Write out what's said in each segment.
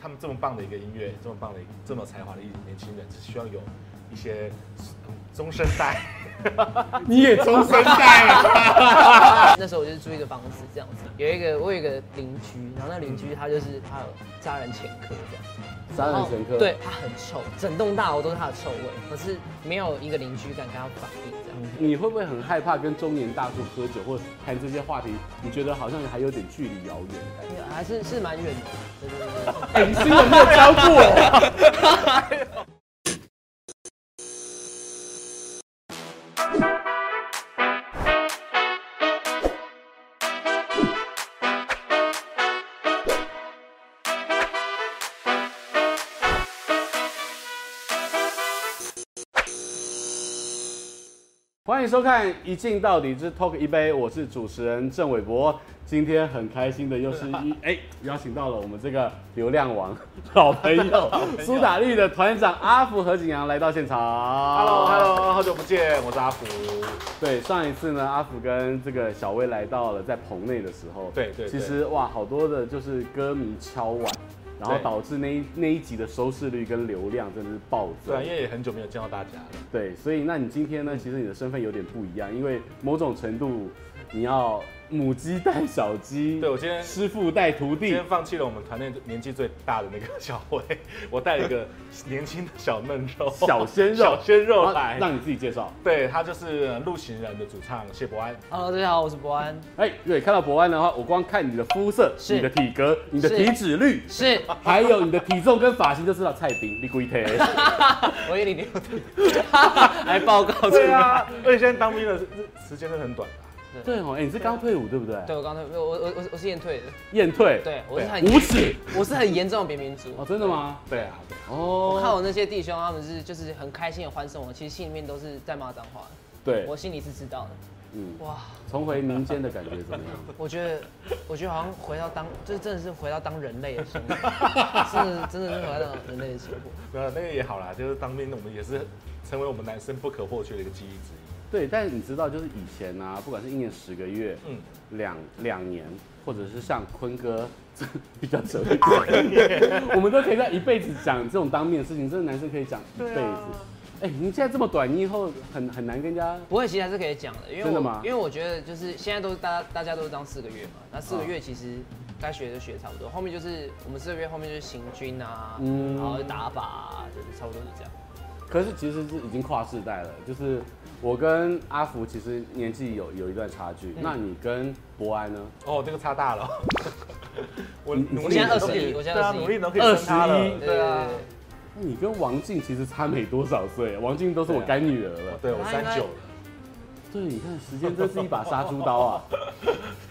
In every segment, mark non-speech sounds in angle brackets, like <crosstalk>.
他们这么棒的一个音乐，这么棒的一这么才华的一年轻人，只需要有一些中生代。<laughs> 你也中生代了。<laughs> 那时候我就是租一个房子，这样子，有一个我有一个邻居，然后那邻居他就是他有杀人前科这样，杀人前科，对，他很臭，整栋大楼都是他的臭味，可是没有一个邻居敢跟他反映。你会不会很害怕跟中年大叔喝酒或者谈这些话题？你觉得好像还有点距离遥远的感觉？还是是蛮远的。对对对。哎，你是有没有教过？<laughs> 欢迎收看《一镜到底之 Talk 一杯》，我是主持人郑伟博。今天很开心的又是 <laughs> 一哎，邀请到了我们这个流量王 <laughs> 老朋友 <laughs> 苏打绿的团长阿福何景阳来到现场。Hello，Hello，好久不见，我是阿福。对，上一次呢，阿福跟这个小薇来到了在棚内的时候，对对，其实哇，好多的就是歌迷敲碗。然后导致那一那一集的收视率跟流量真的是暴增。对，因为也很久没有见到大家了。对，所以那你今天呢？其实你的身份有点不一样，因为某种程度你要。母鸡带小鸡，对，我今天师傅带徒弟，今天放弃了我们团内年纪最大的那个小薇，<laughs> 我带了一个年轻的小嫩肉，小鲜肉，小鲜肉来，让你自己介绍。对，他就是陆行人的主唱谢博安。Hello，大家好，我是博安。哎，对，看到博安的话，我光看你的肤色、是你的体格、你的体脂率，是，还有你的体重跟发型，就知道菜饼你鬼腿。<laughs> 我以为你有 <laughs> 还报告对啊，而且现在当兵的时间都很短。对哦，哎，你是刚退伍对不对？对，我刚退，我我我我是验退的。验退？对，我是很无耻，我是很严重的扁民族。哦，真的吗？对啊。哦。我看我那些弟兄，他们是就是很开心的欢送我，其实心里面都是在骂脏话。对。我心里是知道的。嗯。哇，重回民间的感觉怎么样？<laughs> 我觉得，我觉得好像回到当，就是真的是回到当人类的生活，<laughs> 是真的是回到人类的生活。没有那个也好啦，就是当兵，我们也是成为我们男生不可或缺的一个记忆之一。对，但是你知道，就是以前啊，不管是一年十个月，嗯，两两年，或者是像坤哥比较久 <laughs> 一点，我们都可以在一辈子讲这种当面的事情，真的男生可以讲一辈子。哎、啊，你现在这么短，你以后很很难跟人家。不会，其实还是可以讲的，因为真的吗？因为我觉得就是现在都是大家大家都是当四个月嘛，那四个月其实该学的学差不多，后面就是我们四个月后面就是行军啊，嗯，然后打靶啊，就是差不多是这样。可是其实是已经跨世代了，就是。我跟阿福其实年纪有有一段差距，嗯、那你跟博安呢？哦，这个差大了。<laughs> 我努力二十一，我现在努力都可以二十一，对啊。你跟王静其实差没多少岁，王静都是我干女儿了。对，我三九了。对，你看时间真是一把杀猪刀啊！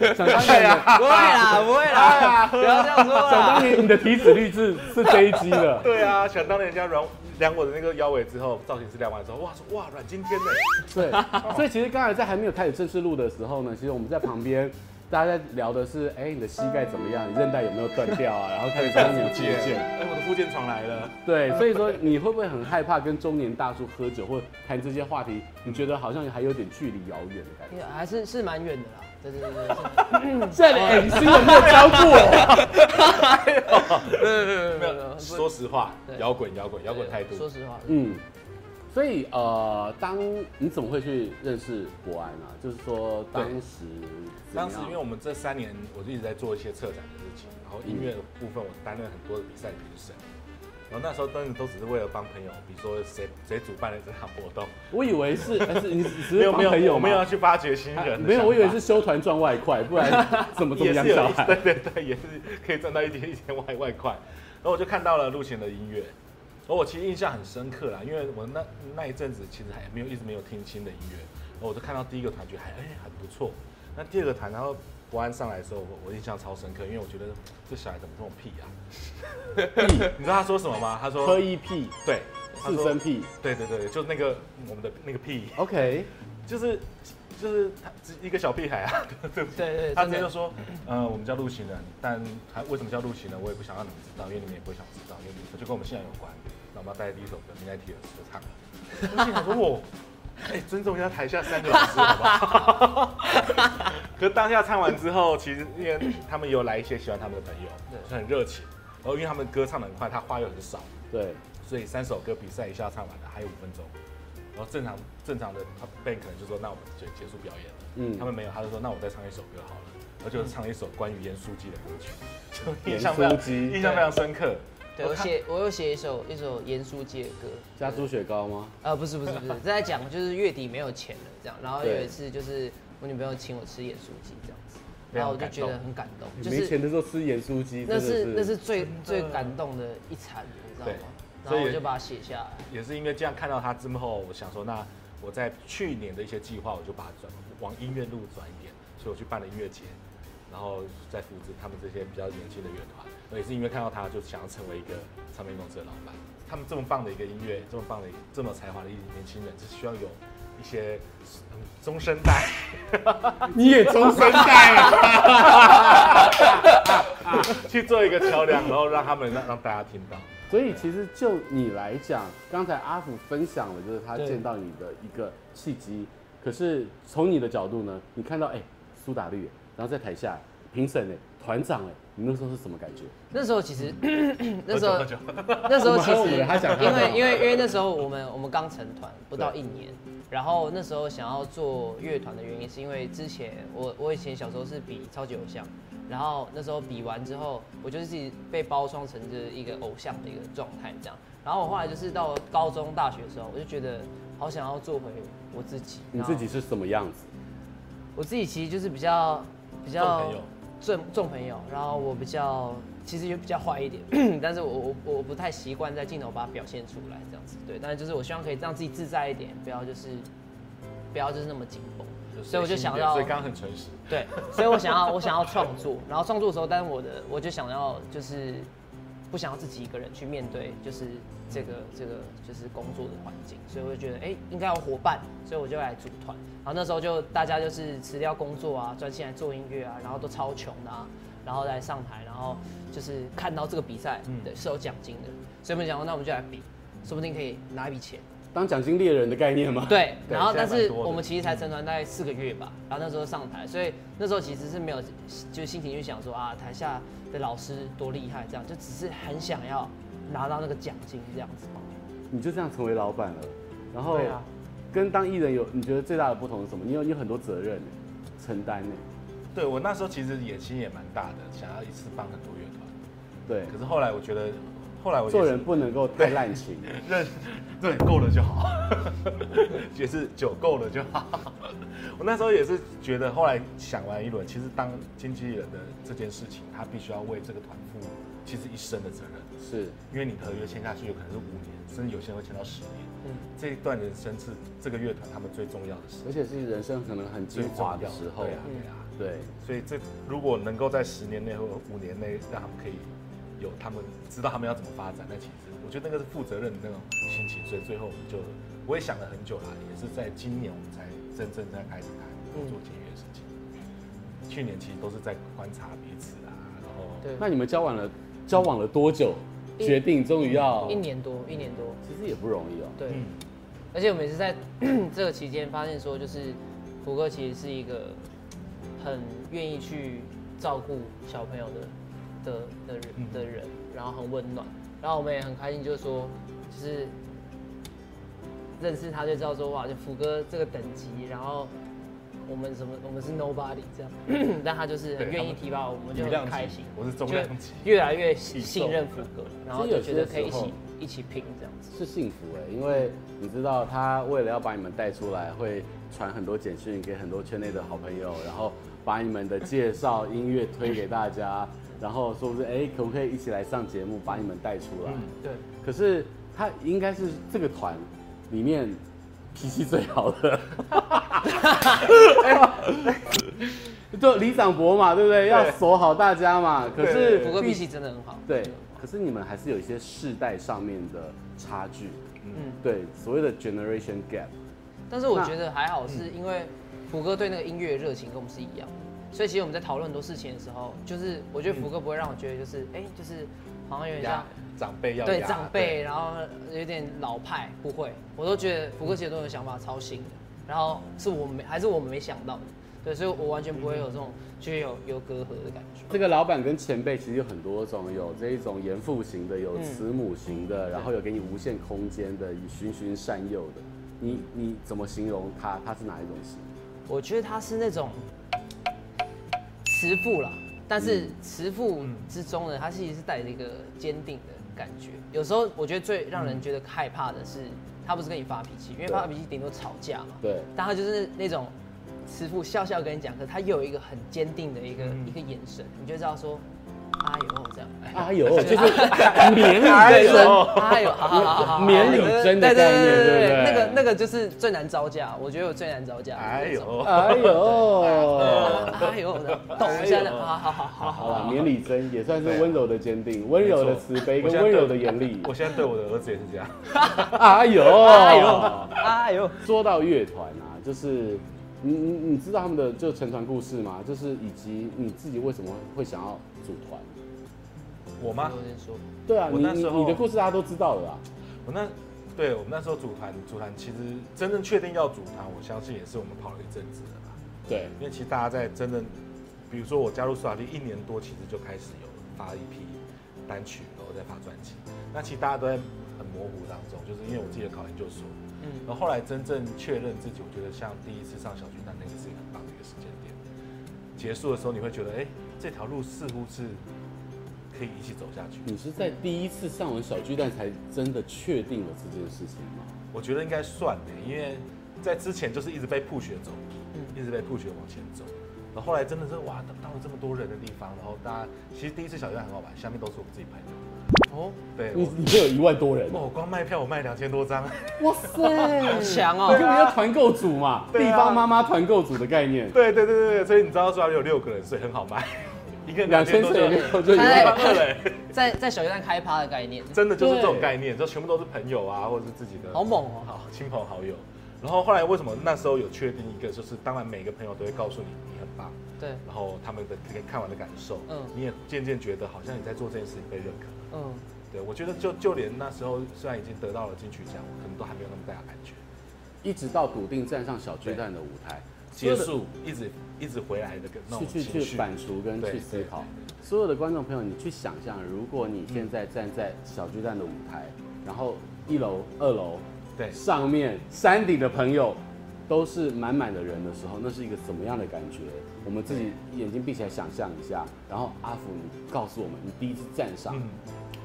<laughs> 想当年，不会啦，<laughs> 不会啦，不要这样说。想当年你的体脂率是是飞机的。对啊，想当年人家量量我的那个腰围之后，造型师量完之后，哇说哇阮经天呢。<laughs> 对，所以其实刚才在还没有开始正式录的时候呢，其实我们在旁边。大家在聊的是，哎，你的膝盖怎么样？你韧带有没有断掉啊？然后开始讲你的复健。<laughs> 哎，我的附件床来了。对，所以说你会不会很害怕跟中年大叔喝酒或谈这些话题？你觉得好像还有点距离遥远的感觉？还是是蛮远的啦。对对对对。这里哎，你是有没有教过？没有没有没有。说实话，摇滚摇滚摇滚态度。说实话，嗯。所以呃，当你怎么会去认识博安啊？就是说当时，当时因为我们这三年我就一直在做一些策展的事情，然后音乐部分我担任很多的比赛评审，然后那时候真的都只是为了帮朋友，比如说谁谁主办了这场活动，<laughs> 我以为是，但是你只 <laughs> 是帮朋友，我们要去发掘新人，没有，我以为是修团赚外快，不然 <laughs> 怎么怎么养小孩？对对对，也是可以赚到一点一点外外快，然后我就看到了陆前的音乐。我其实印象很深刻啦，因为我那那一阵子其实还没有一直没有听新的音乐，然后我就看到第一个团觉得还哎、欸、很不错，那第二个团然后博安上来的时候，我我印象超深刻，因为我觉得这小孩怎么这么屁啊？屁？<laughs> 你知道他说什么吗？他说喝一屁，对，四声屁，对对对，就那个我们的那个屁，OK，就是就是他一个小屁孩啊，<laughs> 对不对？对对，他直接就说，嗯、呃，我们叫陆行人，但他为什么叫陆行人，我也不想让你们知道，因为你们也不会想知道，因为就跟我们现在有关。那我们要带第一首歌《Midnight Tears》就唱了。我想说我，<laughs> 哎、欸，尊重一下台下三个老师好不好？<laughs> 可当下唱完之后，其实因为他们有来一些喜欢他们的朋友，对，就很热情。然后因为他们歌唱得很快，他话又很少，对，所以三首歌比赛一下唱完了，还有五分钟。然后正常正常的 band 可能就说，那我们就结束表演了。嗯，他们没有，他就说，那我再唱一首歌好了。然后就唱一首关于盐酥鸡的歌曲，就印象非常印象非常深刻。对，我写我有写一首一首盐酥鸡的歌，加猪雪糕吗？呃，不是不是不是，这 <laughs> 在讲就是月底没有钱了这样，然后有一次就是我女朋友请我吃盐酥鸡这样子，然后我就觉得很感动。就是没钱的时候吃盐酥鸡，那是那是最 <laughs> 最感动的一餐，你知道吗？然后我就把它写下来。也是因为这样看到他之后，我想说，那我在去年的一些计划，我就把它转往音乐路转一点，所以我去办了音乐节，然后再扶持他们这些比较年轻的乐团。也是因为看到他，就想要成为一个唱片公司的老板。他们这么棒的一个音乐，这么棒的、这么有才华的一年轻人，是需要有一些中生代。你也中生代啊！<laughs> 去做一个桥梁，然后让他们让让大家听到。所以其实就你来讲，刚才阿福分享了，就是他见到你的一个契机。可是从你的角度呢，你看到哎苏打绿，然后在台下评审哎团长哎。你那时候是什么感觉？那时候其实，<clears throat> 那时候 <laughs> 那时候其实，因为因为因为那时候我们我们刚成团不到一年，然后那时候想要做乐团的原因，是因为之前我我以前小时候是比超级偶像，然后那时候比完之后，我就是自己被包装成这一个偶像的一个状态这样，然后我后来就是到高中大学的时候，我就觉得好想要做回我自己。你自己是什么样子？我自己其实就是比较比较。重重朋友，然后我比较其实也比较坏一点，<clears throat> 但是我我我不太习惯在镜头把它表现出来这样子，对，但是就是我希望可以让自己自在一点，不要就是不要就是那么紧绷，所以我就想要，所以刚刚很诚实，对，所以我想要我想要创作，然后创作的时候，但是我的我就想要就是不想要自己一个人去面对，就是这个这个就是工作的环境，所以我就觉得哎应该有伙伴，所以我就来组团。然后那时候就大家就是辞掉工作啊，专心来做音乐啊，然后都超穷的啊，然后来上台，然后就是看到这个比赛，对，是有奖金的，所以我们想说，那我们就来比，说不定可以拿一笔钱，当奖金猎人的概念吗？对，然后但是我们其实才成团大概四个月吧，然后那时候上台，所以那时候其实是没有就是心情就想说啊，台下的老师多厉害这样，就只是很想要拿到那个奖金这样子。你就这样成为老板了，然后。对啊。跟当艺人有，你觉得最大的不同是什么？你有你有很多责任承担呢。对，我那时候其实野心也蛮大的，想要一次帮很多乐团。对，可是后来我觉得，后来我做人不能够太滥情，认对够了就好，<laughs> 也是酒够了就好。<laughs> 我那时候也是觉得，后来想完一轮，其实当经纪人的这件事情，他必须要为这个团负其实一生的责任。是因为你合约签下去有可能是五年，甚至有些人会签到十年。嗯，这一段人生是这个乐团他们最重要的事，而且是人生可能很精华的时候。对啊，对啊，对。所以这如果能够在十年内或五年内让他们可以有他们知道他们要怎么发展，那其实我觉得那个是负责任的那种心情。所以最后我们就我也想了很久啦，也是在今年我们才真正在开始谈做签约的事情。去年其实都是在观察彼此啊，然后对。那你们交往了交往了多久？决定终于要一年多，一年多，其实也不容易哦。对，而且我们也是在 <clears throat> 这个期间发现说，就是福哥其实是一个很愿意去照顾小朋友的的的人的人，然后很温暖，然后我们也很开心，就是说，就是认识他就知道说哇，就福哥这个等级，然后。我们什么？我们是 nobody 这样，<clears throat> 但他就是很愿意提拔我们，就很开心。我是中量级，越来越 <laughs> 信任福哥，然后就觉得可以一起一起拼这样子。是幸福哎，因为你知道他为了要把你们带出来，会传很多简讯给很多圈内的好朋友，然后把你们的介绍音乐推给大家，然后说不是哎，可不可以一起来上节目，把你们带出来？对。可是他应该是这个团里面。脾气最好的，<laughs> 就李长博嘛，对不对？要守好大家嘛。可是福哥脾气真的很好。对，可是你们还是有一些世代上面的差距。嗯，对，所谓的 generation gap。但是我觉得还好，是因为福哥对那个音乐热情跟我们是一样，所以其实我们在讨论很多事情的时候，就是我觉得福哥不会让我觉得就是哎，就是好像有点像。长辈要对长辈，然后有点老派，不会，我都觉得福哥其实都有想法超新的，然后是我们没还是我们没想到的，对，所以我完全不会有这种就有有隔阂的感觉。这个老板跟前辈其实有很多种，有这一种严父型的，有慈母型的，嗯、然后有给你无限空间的，循循善诱的。你你怎么形容他？他是哪一种型？我觉得他是那种慈父啦，但是慈父之中呢，他其实是带着一个坚定的感觉。有时候我觉得最让人觉得害怕的是，他不是跟你发脾气，因为发脾气顶多吵架嘛。对。但他就是那种慈父笑笑跟你讲，可是他又有一个很坚定的一个、嗯、一个眼神，你就知道说。哎呦，这样，哎呦，<laughs> 就是免礼真，哎呦，好好好，免礼真的概念，对对对，那个那个就是最难招架，我觉得我最难招架。哎呦，哎呦，哎呦，<laughs> 抖一下的，好好好好好了，免礼真也算是温柔的坚定，温柔的慈悲跟温柔的严厉。我现在对我的儿子也是这样。<laughs> 哎呦，哎呦，哎呦，说到乐团啊，就是。你你你知道他们的就成团故事吗？就是以及你自己为什么会想要组团？我吗？对啊，你你你的故事大家都知道了啊。我那对我们那时候组团组团，其实真正确定要组团，我相信也是我们跑了一阵子的吧。对，因为其实大家在真正，比如说我加入苏打绿一年多，其实就开始有发一批单曲，然后再发专辑。那其实大家都在很模糊当中，就是因为我自己的考研究所。嗯，然后后来真正确认自己，我觉得像第一次上小巨蛋那个是一个很棒的一个时间点。结束的时候，你会觉得，哎，这条路似乎是可以一起走下去。你是在第一次上完小巨蛋才真的确定了这件事情吗？我觉得应该算的，因为在之前就是一直被 push 走，嗯，一直被 push 往前走。然后后来真的是哇，到了这么多人的地方，然后大家其实第一次小巨蛋很好玩，下面都是我们自己朋友。哦，对，你你这有一万多人哦，光卖票我卖两千多张，哇塞，<laughs> 好强哦！你们要团购组嘛，<laughs> 地方妈妈团购组的概念。对对对对，所以你知道说有六个人，所以很好卖，<laughs> 一个两千多就就一万二嘞。在在小巨蛋开趴的概念，真的就是这种概念，就全部都是朋友啊，或者是自己的，好猛哦，好亲朋好友。然后后来为什么那时候有确定一个，就是当然每个朋友都会告诉你你很棒，对，然后他们的看完的感受，嗯，你也渐渐觉得好像你在做这件事情被认可，嗯。对，我觉得就就连那时候虽然已经得到了金曲奖，我可能都还没有那么大的感觉。一直到笃定站上小巨蛋的舞台结束，一直一直回来的那种去去去反刍跟去思考。所有的观众朋友，你去想象，如果你现在站在小巨蛋的舞台，然后一楼、二楼，对，上面山顶的朋友都是满满的人的时候，那是一个什么样的感觉？我们自己眼睛闭起来想象一下，然后阿福，你告诉我们，你第一次站上。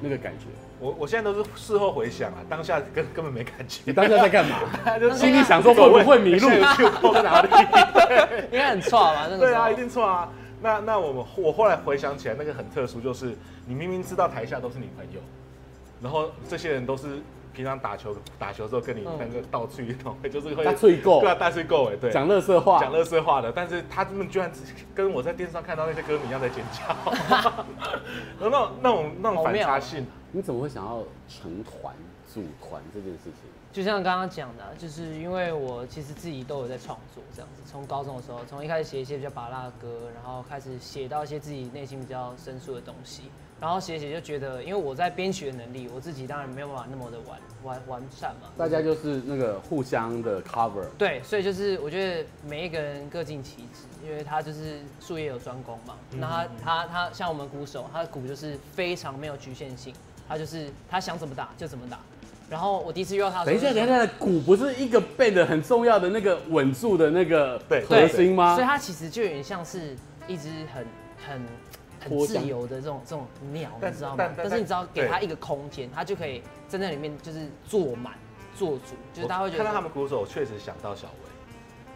那个感觉，我我现在都是事后回想啊，当下 <laughs> 根根本没感觉。你当下在干嘛？<laughs> 就心里想说会不会迷路？去跑在哪里？<laughs> 应该很错吧？那个对啊，一定错啊。那那我们我后来回想起来，那个很特殊，就是你明明知道台下都是你朋友，然后这些人都是。平常打球打球时候跟你那个倒吹一通，就是会大吹够，对啊，大吹够哎，对，讲乐色话，讲乐色话的，但是他们居然跟我在电视上看到那些歌迷一样在尖叫，<laughs> 那种那种那种反差性，你怎么会想要成团组团这件事情？就像刚刚讲的，就是因为我其实自己都有在创作这样子，从高中的时候，从一开始写一些比较拔辣的歌，然后开始写到一些自己内心比较深处的东西。然后写写就觉得，因为我在编曲的能力，我自己当然没有办法那么的完完完善嘛。大家就是那个互相的 cover。对，所以就是我觉得每一个人各尽其职，因为他就是术业有专攻嘛。那他他他像我们鼓手，他的鼓就是非常没有局限性，他就是他想怎么打就怎么打。然后我第一次遇到他，等一下，等一下，鼓不是一个 band 很重要的那个稳住的那个核心吗？所以它其实就有点像是一只很很。很自由的这种这种鸟，你知道吗？但，但，但是你知道给他一个空间，他就可以在那里面，就是坐满做主，就是大家会觉得。看到他们鼓手，确实想到小薇。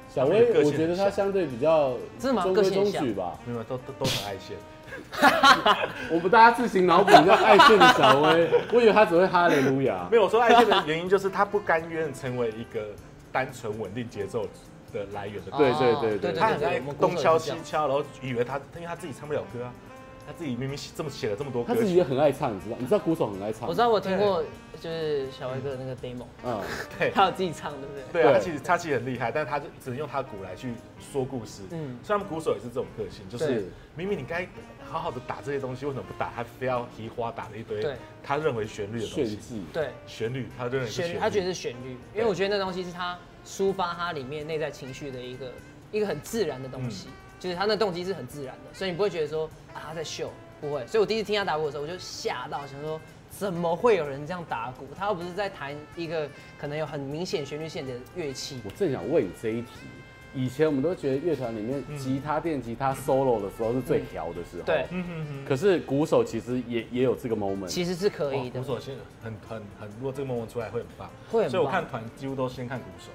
小薇，我觉得他相对比较真的吗？个性中矩吧，没有，都都都很爱现。<laughs> 我们大家自行脑补一下爱炫的小薇，<laughs> 我以为他只会哈雷路亚。没有，我说爱炫的原因就是他不甘愿成为一个单纯稳定节奏的来源的。对对对对，他很爱东敲西敲，然后以为他，因为他自己唱不了歌啊。他自己明明写这么写了这么多歌，他自己也很爱唱，你知道？你知道鼓手很爱唱。我知道，我听过，就是小威哥的那个 demo，嗯，<laughs> 对，他有自己唱，对不对？对啊，他其实他其实很厉害，但是他就只能用他的鼓来去说故事。嗯，所以他们鼓手也是这种个性，就是明明你该好好的打这些东西，为什么不打？他非要提花打了一堆，他认为旋律的东西，对，旋律，他认为旋律，他觉得是旋律，因为我觉得那东西是他抒发他里面内在情绪的一个一个很自然的东西，嗯、就是他那动机是很自然的，所以你不会觉得说啊他在秀，不会。所以我第一次听他打鼓的时候，我就吓到，想说怎么会有人这样打鼓？他又不是在弹一个可能有很明显旋律线的乐器。我正想问你这一题。以前我们都觉得乐团里面吉他、电吉他 solo 的时候是最调的时候，对。可是鼓手其实也也有这个 moment，其实是可以的。鼓手先很很很，如果这个 moment 出来会很棒，会很棒。所以我看团几乎都先看鼓手。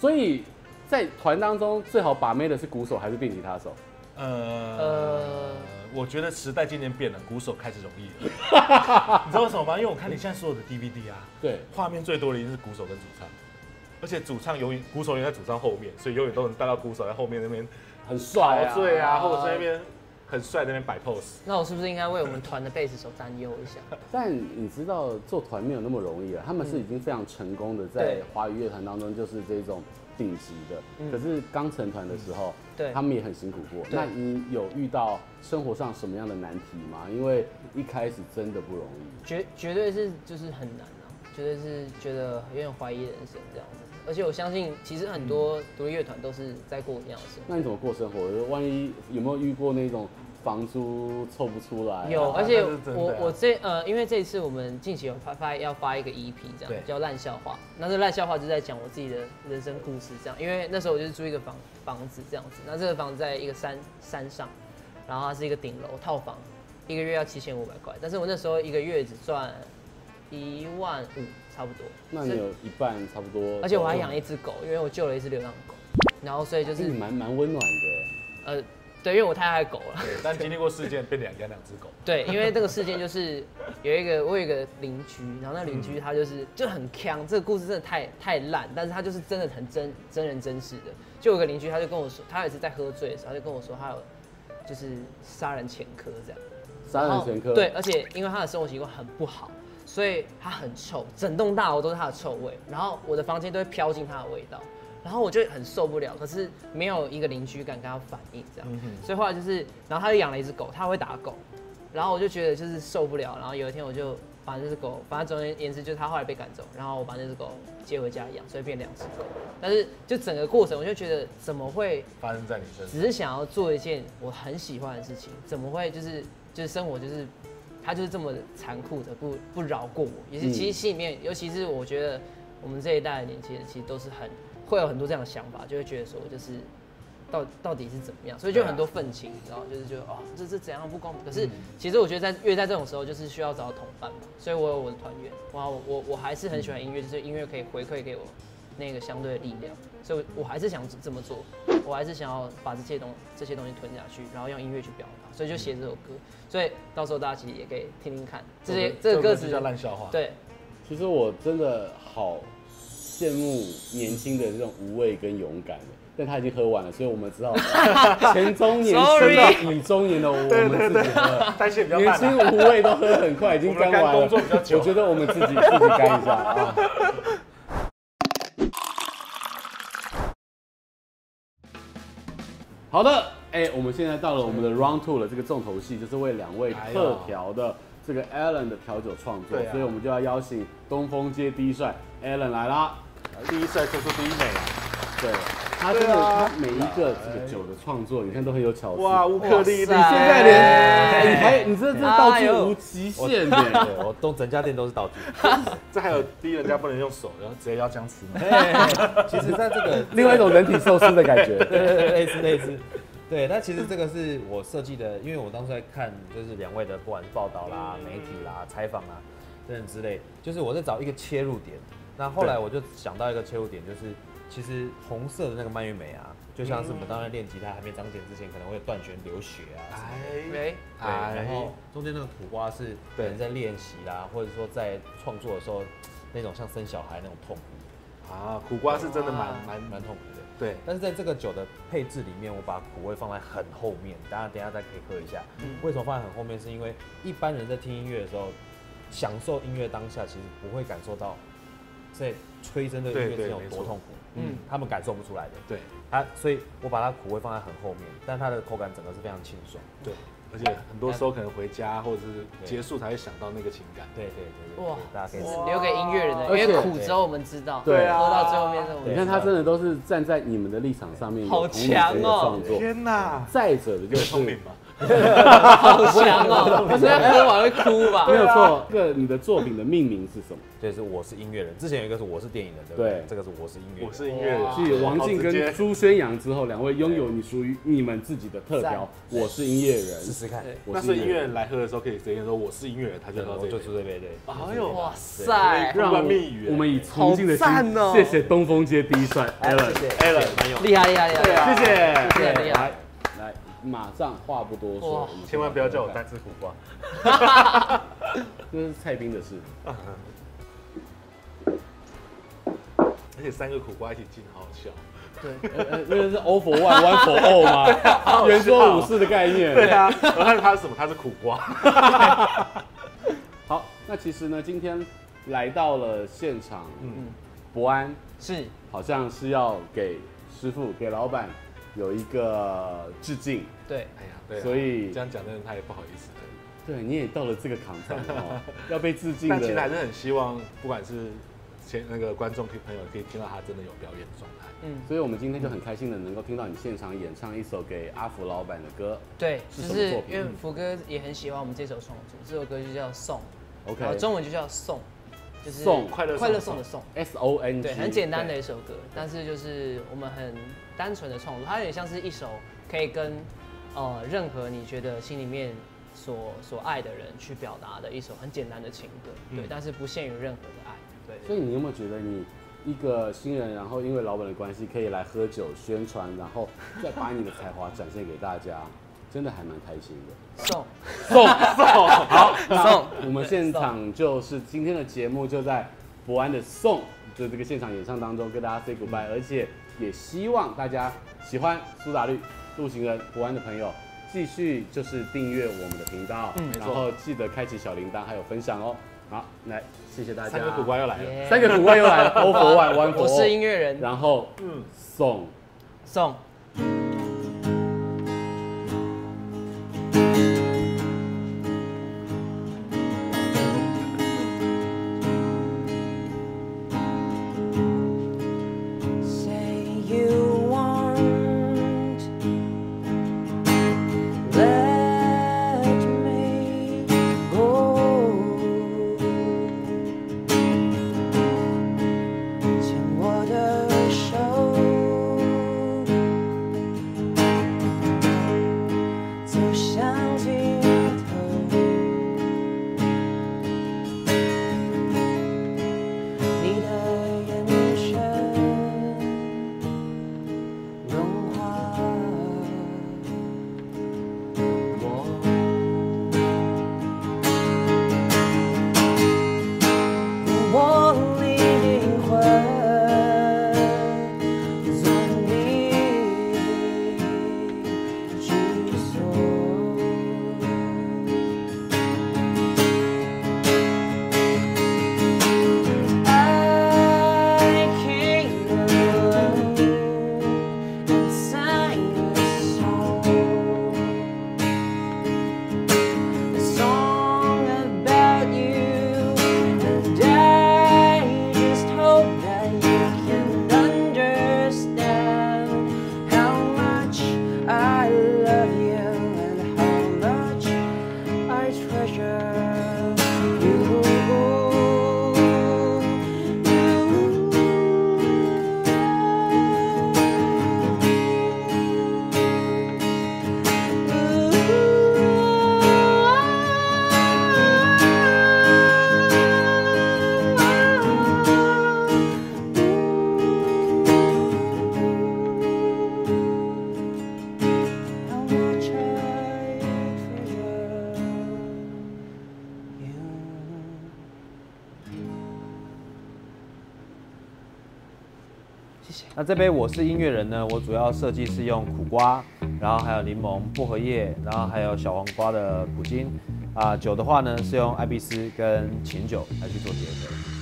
所以在团当中最好把妹的是鼓手还是电吉他手？呃呃，我觉得时代渐渐变了，鼓手开始容易了。<laughs> 你知道为什么吗？因为我看你现在所有的 DVD 啊，对，画面最多的一定是鼓手跟主唱。而且主唱永远鼓手永远在主唱后面，所以永远都能带到鼓手在后面那边很帅啊，对啊，或者在那边很帅那边摆 pose。那我是不是应该为我们团的贝斯手担忧一下？<laughs> 但你知道做团没有那么容易啊，他们是已经非常成功的在华语乐团当中就是这种顶级的。嗯、可是刚成团的时候，对，他们也很辛苦过。那你有遇到生活上什么样的难题吗？因为一开始真的不容易，绝绝对是就是很难啊，绝对是觉得有点怀疑人生这样子。而且我相信，其实很多独立乐团都是在过一样的生活。那你怎么过生活？万一有没有遇过那种房租凑不出来？有，而且我我这呃，因为这一次我们近期有发发要发一个 EP，这样叫烂笑话。那这烂笑话就在讲我自己的人生故事，这样。因为那时候我就是租一个房房子这样子，那这个房子在一个山山上，然后它是一个顶楼套房，一个月要七千五百块，但是我那时候一个月只赚一万五。差不多，那你有一半差不多，而且我还养一只狗，因为我救了一只流浪狗，然后所以就是蛮蛮温暖的。呃，对，因为我太爱狗了。对，但经历过事件，变两家两只狗。<laughs> 对，因为这个事件就是有一个我有一个邻居，然后那邻居他就是就很锵，这个故事真的太太烂，但是他就是真的很真真人真事的。就有个邻居他就跟我说，他也是在喝醉的时候，他就跟我说他有就是杀人前科这样。杀人前科。对，而且因为他的生活习惯很不好。所以他很臭，整栋大楼都是他的臭味，然后我的房间都会飘进他的味道，然后我就很受不了，可是没有一个邻居敢跟他反映这样，所以后来就是，然后他就养了一只狗，他会打狗，然后我就觉得就是受不了，然后有一天我就把那只狗，反正总而言之就是他后来被赶走，然后我把那只狗接回家养，所以变两只狗，但是就整个过程我就觉得怎么会发生在你身上？只是想要做一件我很喜欢的事情，怎么会就是就是生活就是。他就是这么残酷的不不饶过我，也是其实心里面，尤其是我觉得我们这一代的年轻人，其实都是很会有很多这样的想法，就会觉得说就是到到底是怎么样，所以就很多愤青，然后就是觉得哦，这是怎样不公平。可是其实我觉得在越在这种时候，就是需要找到同伴嘛，所以我有我的团员，哇，我我我还是很喜欢音乐，就是音乐可以回馈给我那个相对的力量，所以我还是想这么做，我还是想要把这些东这些东西吞下去，然后用音乐去表达，所以就写这首歌。所以到时候大家其实也可以听听看这些这个歌词叫烂笑话。对，其实我真的好羡慕年轻的这种无畏跟勇敢，但他已经喝完了，所以我们知道 <laughs> 前中年升到乙中年的我们自己喝，年轻无畏都喝很快，已经干完了。我觉得我们自己自己干一下啊。好的。哎、欸，我们现在到了我们的 round two 了，这个重头戏就是为两位特调的这个 Alan 的调酒创作，哎、所以我们就要邀请东风街第一帅 Alan 来啦。第一帅就是第一美啊，对，他真的他每一个这个酒的创作，你看都很有巧思。哇，乌克丽丽，你现在连你还你这这道具无极限的，我都整家店都是道具。<laughs> 这还有第一人家不能用手，然后直接要姜吃。其实在这个 <laughs> 另外一种人体寿司的感觉，<laughs> 对对对，类似类似。对，那其实这个是我设计的，因为我当时在看，就是两位的不管是报道啦、媒体啦、采访啊等等之类，就是我在找一个切入点。那后来我就想到一个切入点，就是其实红色的那个蔓越莓啊，就像是我们当时练吉他还没长茧之前，可能会断弦流血啊什么的。对，然后中间那个苦瓜是人在练习啦，或者说在创作的时候那种像生小孩那种痛苦。啊，苦瓜是真的蛮蛮蛮痛苦。对，但是在这个酒的配置里面，我把苦味放在很后面，大家等一下再可以喝一下。嗯，为什么放在很后面？是因为一般人在听音乐的时候，享受音乐当下，其实不会感受到在吹真的音乐是有多痛苦。嗯，他们感受不出来的。对，它，所以我把它苦味放在很后面，但它的口感整个是非常清爽。对，而且很多时候可能回家或者是结束才会想到那个情感。对对对，哇，大家可以留给音乐人的，因为苦之后我们知道，对啊，喝到最后面，你看他真的都是站在你们的立场上面，好强哦！天哪！再者的就是聪明嘛。好强哦！<laughs> 不是喝完会哭吧？没有错。这个你的作品的命名是什么？就是我是音乐人。之前有一个是我是电影人，对不对？这个是我是音乐人。我是音乐人。继王静跟朱宣阳之后，两位拥有你属于你们自己的特调。我是音乐人，试试看。那是音乐人来喝的时候，可以直接说我是音乐人，他就喝这就出这杯对。哎呦，哇塞！让我们以崇敬的心，谢谢东风街第一帅 Alan，Alan，厉害厉害厉害，谢谢，谢谢厉害。马上话不多说，千万不要叫我单吃苦瓜，<laughs> 这是蔡斌的事。而且三个苦瓜一起进，好好笑。对，那个是 all for one，one for all 吗？圆桌武士的概念。对啊，我看他是什么？他是苦瓜。<laughs> 好，那其实呢，今天来到了现场，嗯，博安是，好像是要给师傅，给老板。有一个致敬，对，哎呀，对，所以这样讲真的他也不好意思。对，你也到了这个坎上哦，<laughs> 要被致敬的。但其实还是很希望，不管是前那个观众朋友可以听到他真的有表演状态。嗯，所以我们今天就很开心的能够听到你现场演唱一首给阿福老板的歌。对，是什么作品？因为福哥也很喜欢我们这首创作，这首歌就叫《送》，OK，中文就叫《送》。就是送快乐快乐送的送，S O N G，对，很简单的一首歌，但是就是我们很单纯的创作，它有点像是一首可以跟呃任何你觉得心里面所所爱的人去表达的一首很简单的情歌，对，但是不限于任何的爱，对。所以你有没有觉得你一个新人，然后因为老板的关系可以来喝酒宣传，然后再把你的才华展现给大家？<laughs> 真的还蛮开心的，送送 <laughs> 送，好送。我们现场就是今天的节目就在博安的送，就这个现场演唱当中跟大家 say goodbye，而且也希望大家喜欢苏打绿、陆行人、国安的朋友，继续就是订阅我们的频道，嗯，然后记得开启小铃铛，还有分享哦。好，来谢谢大家。三个苦瓜又来了，三个苦瓜又来了，All for one，One for all。我是音乐人，然后嗯，送送。这杯我是音乐人呢，我主要设计是用苦瓜，然后还有柠檬、薄荷叶，然后还有小黄瓜的苦精。啊，酒的话呢是用艾碧斯跟琴酒来去做结合。